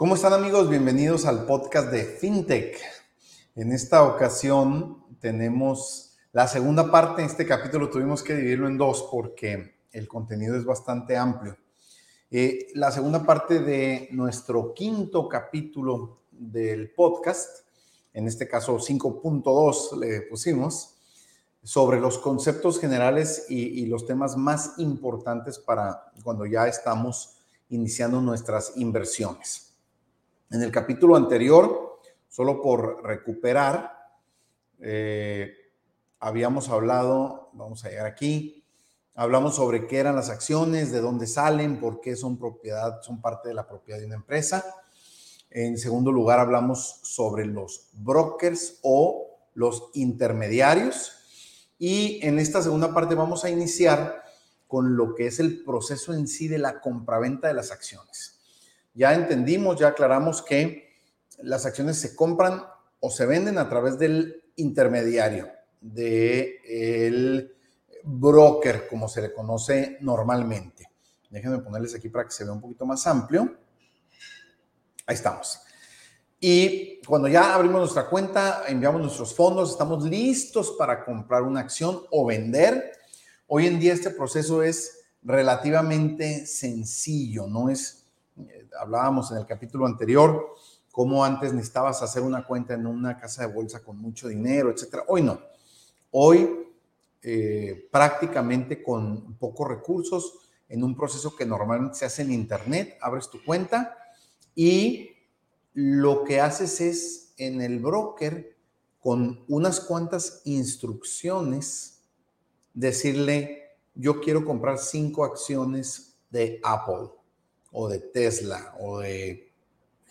¿Cómo están amigos? Bienvenidos al podcast de FinTech. En esta ocasión tenemos la segunda parte. En este capítulo tuvimos que dividirlo en dos porque el contenido es bastante amplio. Eh, la segunda parte de nuestro quinto capítulo del podcast, en este caso 5.2 le pusimos, sobre los conceptos generales y los temas más importantes para cuando ya estamos iniciando nuestras inversiones. En el capítulo anterior, solo por recuperar, eh, habíamos hablado, vamos a llegar aquí, hablamos sobre qué eran las acciones, de dónde salen, por qué son propiedad, son parte de la propiedad de una empresa. En segundo lugar, hablamos sobre los brokers o los intermediarios. Y en esta segunda parte vamos a iniciar con lo que es el proceso en sí de la compraventa de las acciones ya entendimos, ya aclaramos que las acciones se compran o se venden a través del intermediario, del broker, como se le conoce normalmente. Déjenme ponerles aquí para que se vea un poquito más amplio. Ahí estamos. Y cuando ya abrimos nuestra cuenta, enviamos nuestros fondos, estamos listos para comprar una acción o vender. Hoy en día este proceso es relativamente sencillo, no es hablábamos en el capítulo anterior, cómo antes necesitabas hacer una cuenta en una casa de bolsa con mucho dinero, etcétera. Hoy no. Hoy eh, prácticamente con pocos recursos, en un proceso que normalmente se hace en Internet, abres tu cuenta y lo que haces es en el broker, con unas cuantas instrucciones, decirle, yo quiero comprar cinco acciones de Apple o de Tesla o de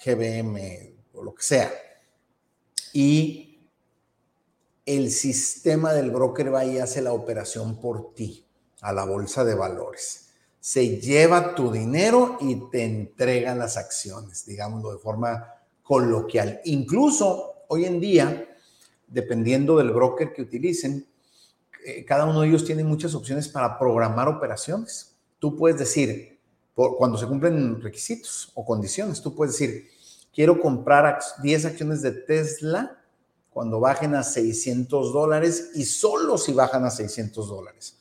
GBM o lo que sea. Y el sistema del broker va y hace la operación por ti a la bolsa de valores. Se lleva tu dinero y te entrega las acciones, digámoslo de forma coloquial. Incluso hoy en día, dependiendo del broker que utilicen, eh, cada uno de ellos tiene muchas opciones para programar operaciones. Tú puedes decir, cuando se cumplen requisitos o condiciones. Tú puedes decir, quiero comprar 10 acciones de Tesla cuando bajen a 600 dólares y solo si bajan a 600 dólares.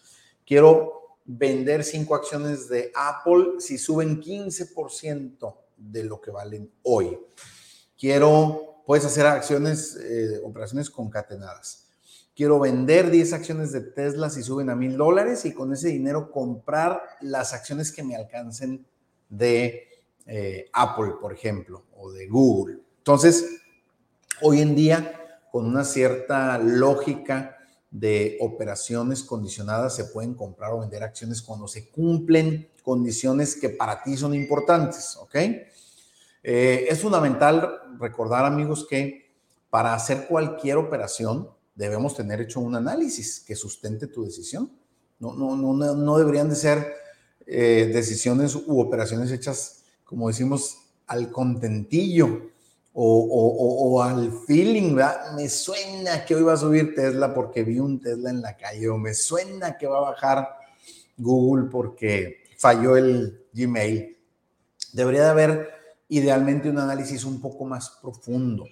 Quiero vender 5 acciones de Apple si suben 15% de lo que valen hoy. Quiero, puedes hacer acciones, eh, operaciones concatenadas quiero vender 10 acciones de Tesla si suben a mil dólares y con ese dinero comprar las acciones que me alcancen de eh, Apple, por ejemplo, o de Google. Entonces, hoy en día, con una cierta lógica de operaciones condicionadas, se pueden comprar o vender acciones cuando se cumplen condiciones que para ti son importantes, ¿ok? Eh, es fundamental recordar, amigos, que para hacer cualquier operación, debemos tener hecho un análisis que sustente tu decisión. No, no, no, no deberían de ser eh, decisiones u operaciones hechas, como decimos, al contentillo o, al feeling, ¿verdad? Me suena que hoy va a subir Tesla porque vi un Tesla en la calle o me suena que va a bajar Google porque falló el Gmail. Debería de haber idealmente un análisis un poco más profundo.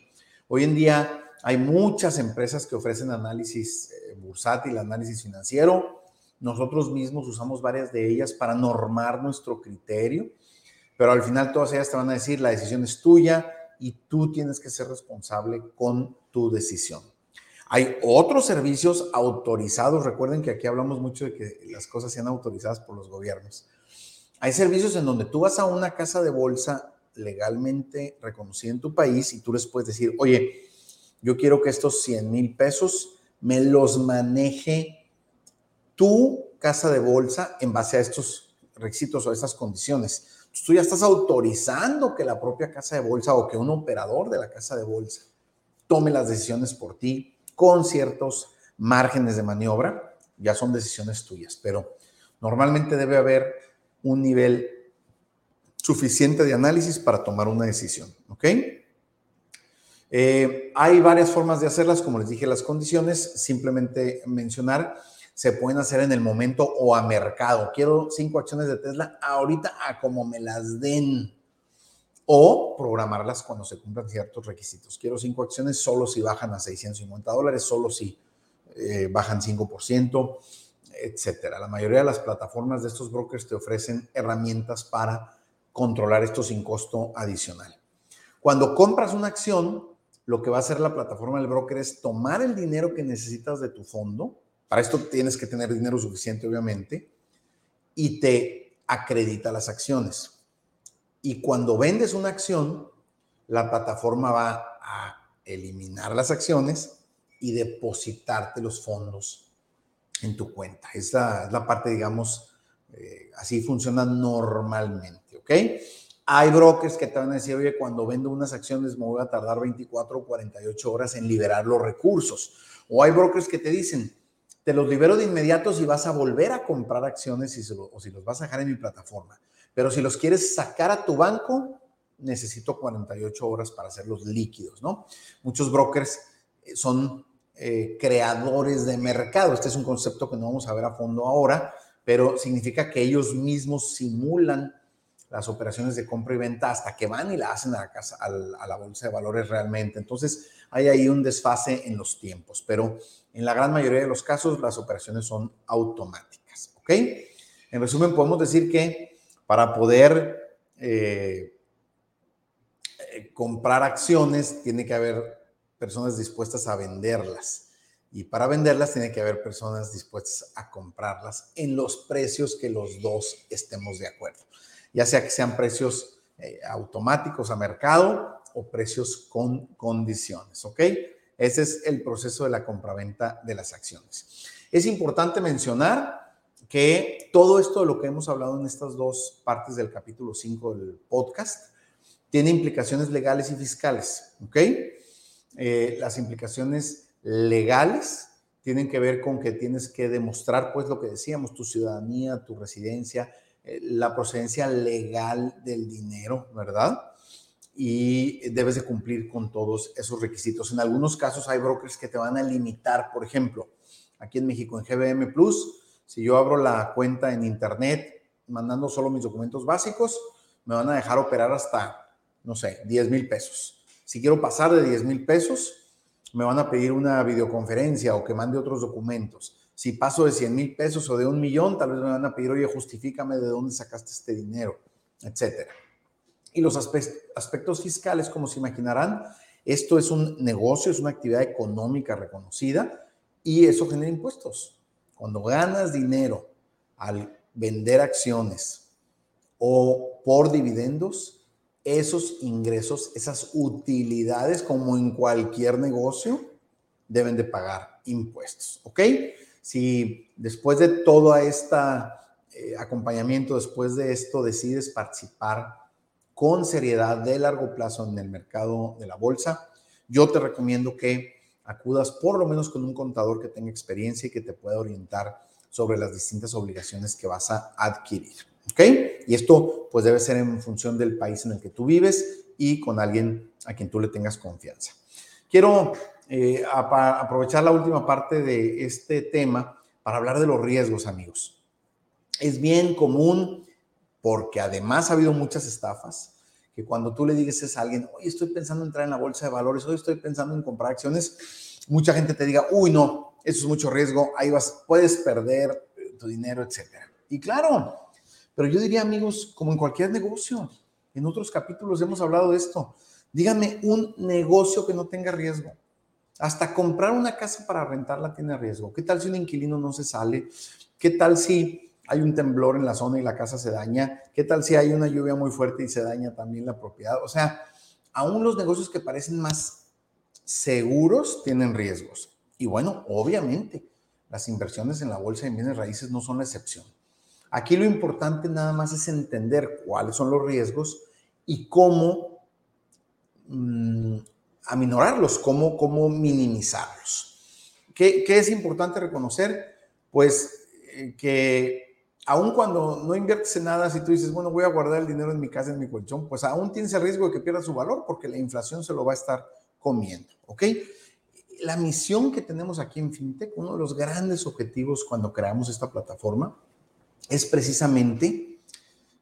Hoy en día hay muchas empresas que ofrecen análisis eh, bursátil, análisis financiero. Nosotros mismos usamos varias de ellas para normar nuestro criterio, pero al final todas ellas te van a decir, la decisión es tuya y tú tienes que ser responsable con tu decisión. Hay otros servicios autorizados. Recuerden que aquí hablamos mucho de que las cosas sean autorizadas por los gobiernos. Hay servicios en donde tú vas a una casa de bolsa legalmente reconocida en tu país y tú les puedes decir, oye, yo quiero que estos 100 mil pesos me los maneje tu casa de bolsa en base a estos requisitos o estas condiciones. tú ya estás autorizando que la propia casa de bolsa o que un operador de la casa de bolsa tome las decisiones por ti con ciertos márgenes de maniobra. Ya son decisiones tuyas, pero normalmente debe haber un nivel suficiente de análisis para tomar una decisión. ¿Ok? Eh, hay varias formas de hacerlas, como les dije, las condiciones, simplemente mencionar, se pueden hacer en el momento o a mercado. Quiero cinco acciones de Tesla ahorita a como me las den. o programarlas cuando se cumplan ciertos requisitos. Quiero cinco acciones solo si bajan a 650 dólares, solo si eh, bajan 5%, etcétera. La mayoría de las plataformas de estos brokers te ofrecen herramientas para controlar esto sin costo adicional. Cuando compras una acción, lo que va a hacer la plataforma del broker es tomar el dinero que necesitas de tu fondo. Para esto tienes que tener dinero suficiente, obviamente, y te acredita las acciones. Y cuando vendes una acción, la plataforma va a eliminar las acciones y depositarte los fondos en tu cuenta. Esa es la parte, digamos, eh, así funciona normalmente, ¿ok? Hay brokers que te van a decir, oye, cuando vendo unas acciones me voy a tardar 24 o 48 horas en liberar los recursos. O hay brokers que te dicen, te los libero de inmediato si vas a volver a comprar acciones o si los vas a dejar en mi plataforma. Pero si los quieres sacar a tu banco, necesito 48 horas para hacerlos líquidos, ¿no? Muchos brokers eh, son eh, creadores de mercado. Este es un concepto que no vamos a ver a fondo ahora, pero significa que ellos mismos simulan las operaciones de compra y venta hasta que van y la hacen a la, bolsa de valores realmente. Entonces, hay ahí un desfase en los tiempos, pero en la gran mayoría de los casos las operaciones son automáticas, ¿ok? En resumen, podemos decir que para poder eh, eh, comprar acciones, tiene que haber personas dispuestas a venderlas. Y para venderlas, tiene que haber personas dispuestas a comprarlas en los precios que los dos estemos de acuerdo. Ya sea que sean precios eh, automáticos a mercado o precios con condiciones. ¿Ok? Ese es el proceso de la compraventa de las acciones. Es importante mencionar que todo esto de lo que hemos hablado en estas dos partes del capítulo 5 del podcast tiene implicaciones legales y fiscales, ¿ok? Eh, las implicaciones legales tienen que ver con que tienes que demostrar, pues, lo que decíamos, tu ciudadanía, tu residencia, la procedencia legal del dinero, ¿verdad? Y debes de cumplir con todos esos requisitos. En algunos casos hay brokers que te van a limitar, por ejemplo, aquí en México, en GBM Plus, si yo abro la cuenta en internet mandando solo mis documentos básicos, me van a dejar operar hasta, no sé, 10 mil pesos. Si quiero pasar de 10 mil pesos, me van a pedir una videoconferencia o que mande otros documentos. Si paso de 100 mil pesos o de un millón, tal vez me van a pedir, oye, justifícame de dónde sacaste este dinero, etcétera. Y los aspectos fiscales, como se imaginarán, esto es un negocio, es una actividad económica reconocida y eso genera impuestos. Cuando ganas dinero al vender acciones o por dividendos, esos ingresos, esas utilidades, como en cualquier negocio, deben de pagar impuestos. ¿Ok? Si después de todo este acompañamiento, después de esto, decides participar con seriedad de largo plazo en el mercado de la bolsa, yo te recomiendo que acudas por lo menos con un contador que tenga experiencia y que te pueda orientar sobre las distintas obligaciones que vas a adquirir. ¿Ok? Y esto pues debe ser en función del país en el que tú vives y con alguien a quien tú le tengas confianza. Quiero eh, aprovechar la última parte de este tema para hablar de los riesgos, amigos. Es bien común porque además ha habido muchas estafas que cuando tú le dices a alguien, hoy estoy pensando en entrar en la bolsa de valores, hoy estoy pensando en comprar acciones, mucha gente te diga, uy, no, eso es mucho riesgo, ahí vas, puedes perder tu dinero, etcétera. Y claro, pero yo diría, amigos, como en cualquier negocio, en otros capítulos hemos hablado de esto, díganme un negocio que no tenga riesgo. Hasta comprar una casa para rentarla tiene riesgo. ¿Qué tal si un inquilino no se sale? ¿Qué tal si hay un temblor en la zona y la casa se daña. ¿Qué tal si hay una lluvia muy fuerte y se daña también la propiedad? O sea, aún los negocios que parecen más seguros tienen riesgos. Y bueno, obviamente, las inversiones en la bolsa de bienes raíces no son la excepción. Aquí lo importante nada más es entender cuáles son los riesgos y cómo mm, aminorarlos, cómo, cómo minimizarlos. ¿Qué, ¿Qué, es importante reconocer? Pues eh, que aun cuando no inviertes en nada, si tú dices, bueno, voy a guardar el dinero en mi casa, en mi colchón, pues aún tienes el riesgo de que pierda su valor porque la inflación se lo va a estar comiendo, ¿ok? La misión que tenemos aquí en FinTech, uno de los grandes objetivos cuando creamos esta plataforma, es precisamente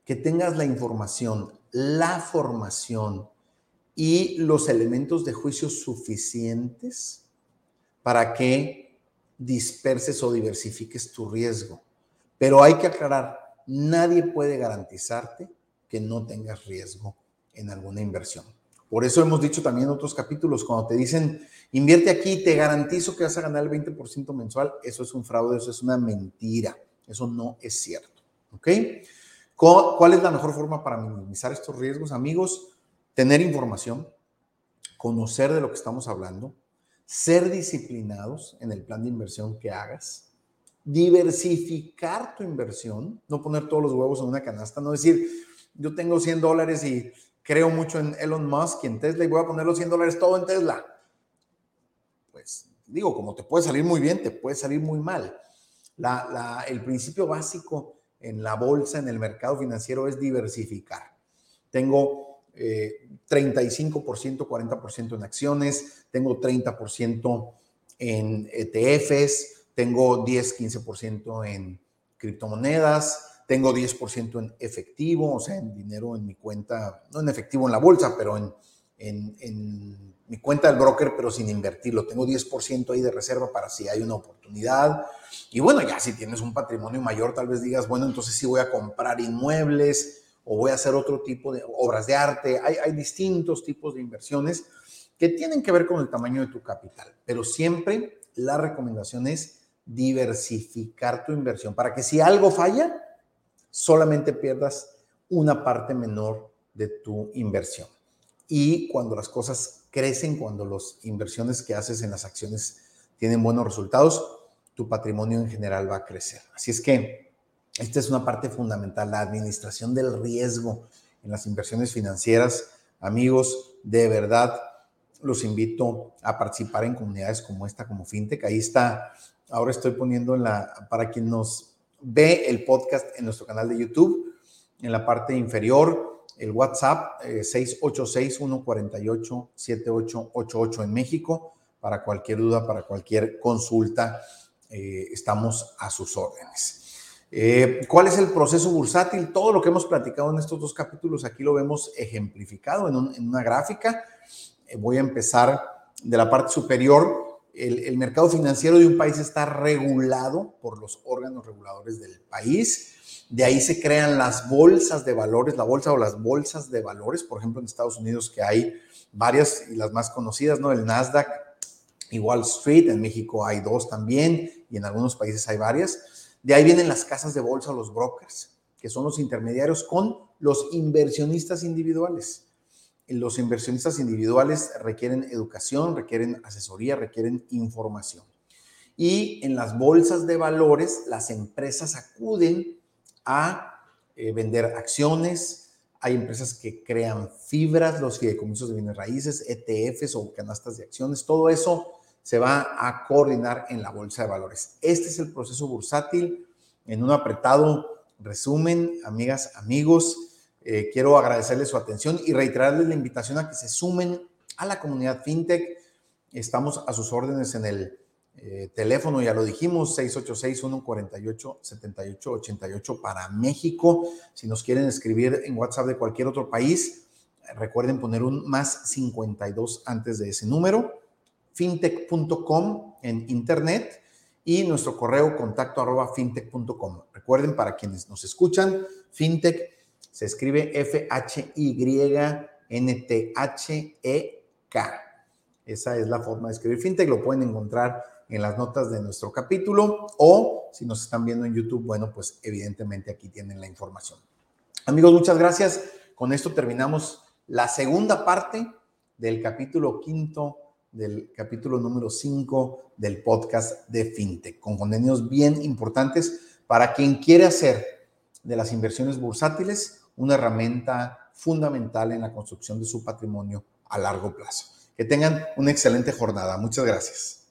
que tengas la información, la formación y los elementos de juicio suficientes para que disperses o diversifiques tu riesgo. Pero hay que aclarar, nadie puede garantizarte que no tengas riesgo en alguna inversión. Por eso hemos dicho también en otros capítulos, cuando te dicen, invierte aquí, te garantizo que vas a ganar el 20% mensual, eso es un fraude, eso es una mentira, eso no es cierto. ¿Ok? ¿Cuál es la mejor forma para minimizar estos riesgos, amigos? Tener información, conocer de lo que estamos hablando, ser disciplinados en el plan de inversión que hagas, diversificar tu inversión, no poner todos los huevos en una canasta, no decir, yo tengo 100 dólares y creo mucho en Elon Musk y en Tesla y voy a poner los 100 dólares todo en Tesla. Pues digo, como te puede salir muy bien, te puede salir muy mal. el principio básico en la bolsa, en el mercado financiero, es diversificar. Tengo 35%, eh, 40% en acciones, tengo 30% en ETFs, tengo 10, 15% en criptomonedas, tengo 10% en efectivo, o sea, en dinero en mi cuenta, no en efectivo en la bolsa, pero en, en, en mi cuenta del broker, pero sin invertirlo. Tengo 10% ahí de reserva para si hay una oportunidad. Y bueno, ya si tienes un patrimonio mayor, tal vez digas, bueno, entonces sí voy a comprar inmuebles o voy a hacer otro tipo de obras de arte. Hay, hay distintos tipos de inversiones que tienen que ver con el tamaño de tu capital, pero siempre la recomendación es diversificar tu inversión para que si algo falla, solamente pierdas una parte menor de tu inversión. Y cuando las cosas crecen, cuando las inversiones que haces en las acciones tienen buenos resultados, tu patrimonio en general va a crecer. Así es que esta es una parte fundamental, la administración del riesgo en las inversiones financieras. Amigos, de verdad, los invito a participar en comunidades como esta, como FinTech. Ahí está, ahora estoy poniendo en la, para quien nos ve el podcast en nuestro canal de YouTube, en la parte inferior, el WhatsApp eh, 686-148-7888 en México. Para cualquier duda, para cualquier consulta, eh, estamos a sus órdenes. Eh, ¿Cuál es el proceso bursátil? Todo lo que hemos platicado en estos dos capítulos aquí lo vemos ejemplificado en, una gráfica. Eh, voy a empezar de la parte superior. El, el mercado financiero de un país está regulado por los órganos reguladores del país de ahí se crean las bolsas de valores, la bolsa o las bolsas de valores, por ejemplo, en Estados Unidos que hay varias y las más conocidas, ¿no? El Nasdaq y Wall Street, en México hay dos también y en algunos países hay varias. De ahí vienen las casas de bolsa, los brokers, que son los intermediarios con los inversionistas individuales. Los inversionistas individuales requieren educación, requieren asesoría, requieren información. Y en las bolsas de valores, las empresas acuden a eh, vender acciones. Hay empresas que crean fibras, los fideicomisos de bienes raíces, ETFs o canastas de acciones. Todo eso se va a coordinar en la bolsa de valores. Este es el proceso bursátil en un apretado resumen, amigas, amigos. Eh, quiero agradecerles su atención y reiterarles la invitación a que se sumen a la comunidad FinTech. Estamos a sus órdenes en el eh, teléfono, ya lo dijimos, 686-148-7888 para México. Si nos quieren escribir en WhatsApp de cualquier otro país, recuerden poner un más 52 antes de ese número. fintech.com en internet y nuestro correo contacto arroba fintech.com. Recuerden, para quienes nos escuchan, fintech se escribe F-H-Y-N-T-H-E-K. Esa es la forma de escribir fintech. Lo pueden encontrar en las notas de nuestro capítulo o si nos están viendo en YouTube, bueno, pues evidentemente aquí tienen la información. Amigos, muchas gracias. Con esto terminamos la segunda parte del capítulo quinto, del capítulo número cinco del podcast de FinTech, con contenidos bien importantes para quien quiere hacer de las inversiones bursátiles una herramienta fundamental en la construcción de su patrimonio a largo plazo. Que tengan una excelente jornada. Muchas gracias.